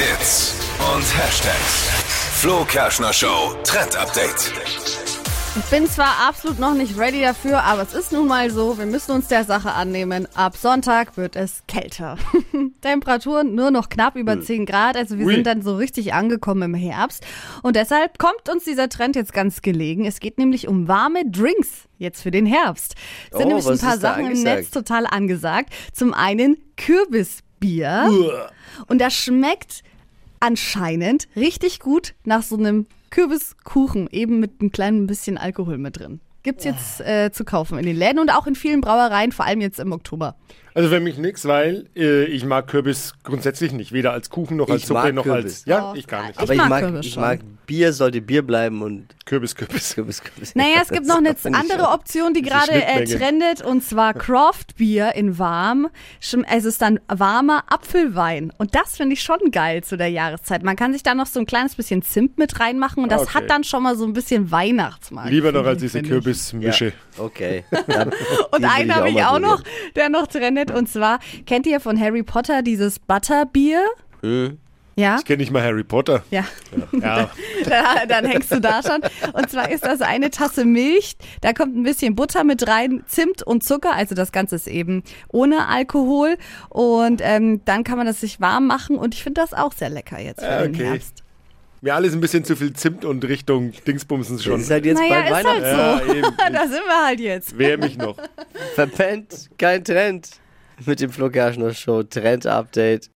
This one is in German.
Hits und Hashtags. Flo Kerschner Show Trend Update. Ich bin zwar absolut noch nicht ready dafür, aber es ist nun mal so, wir müssen uns der Sache annehmen. Ab Sonntag wird es kälter. Temperaturen nur noch knapp über 10 Grad, also wir Ui. sind dann so richtig angekommen im Herbst. Und deshalb kommt uns dieser Trend jetzt ganz gelegen. Es geht nämlich um warme Drinks jetzt für den Herbst. Es sind Oh, nämlich ein paar Sachen im? Netz total angesagt. Zum einen Kürbisbier. Und das schmeckt anscheinend richtig gut nach so einem Kürbiskuchen, eben mit einem kleinen bisschen Alkohol mit drin. Gibt's jetzt äh, zu kaufen in den Läden und auch in vielen Brauereien, vor allem jetzt im Oktober. Also für mich nix, weil äh, ich mag Kürbis grundsätzlich nicht. Weder als Kuchen noch als Ich Suppe mag noch Kürbis. als. Ja, Oh, ich gar nicht. Ich Aber ich mag mag, Kürbis ich schon. mag Bier, sollte Bier bleiben und Kürbis, Kürbis. Kürbis, Kürbis. Naja, es gibt noch eine andere. Option, die gerade äh, trendet, und zwar Craft Beer in warm. Es ist dann warmer Apfelwein. Und das finde ich schon geil zu der Jahreszeit. Man kann sich da noch so ein kleines bisschen Zimt mit reinmachen und das Okay. hat dann schon mal so ein bisschen Weihnachtsmarkt. Lieber noch als diese. Kürbismische. Ja, okay. Und einen habe ich mal auch noch, der noch trendet. Und zwar, kennt ihr von Harry Potter dieses Butterbier? Hm. Ja? Ich kenne nicht mal Harry Potter. Ja. Ja. Da, dann hängst du da schon. Und zwar ist das eine Tasse Milch, da kommt ein bisschen Butter mit rein, Zimt und Zucker, also das Ganze ist eben ohne Alkohol. Und ähm, dann kann man das sich warm machen und ich finde das auch sehr lecker jetzt für Ah, den okay. Herbst. Mir alles ein bisschen zu viel Zimt und Richtung Dingsbumsen Das schon. ist halt jetzt naja, bald ist halt Weihnachten. so. Ja, da sind wir halt jetzt. Wer mich noch? Verpennt, kein Trend. Mit dem Flo Show Trend Update.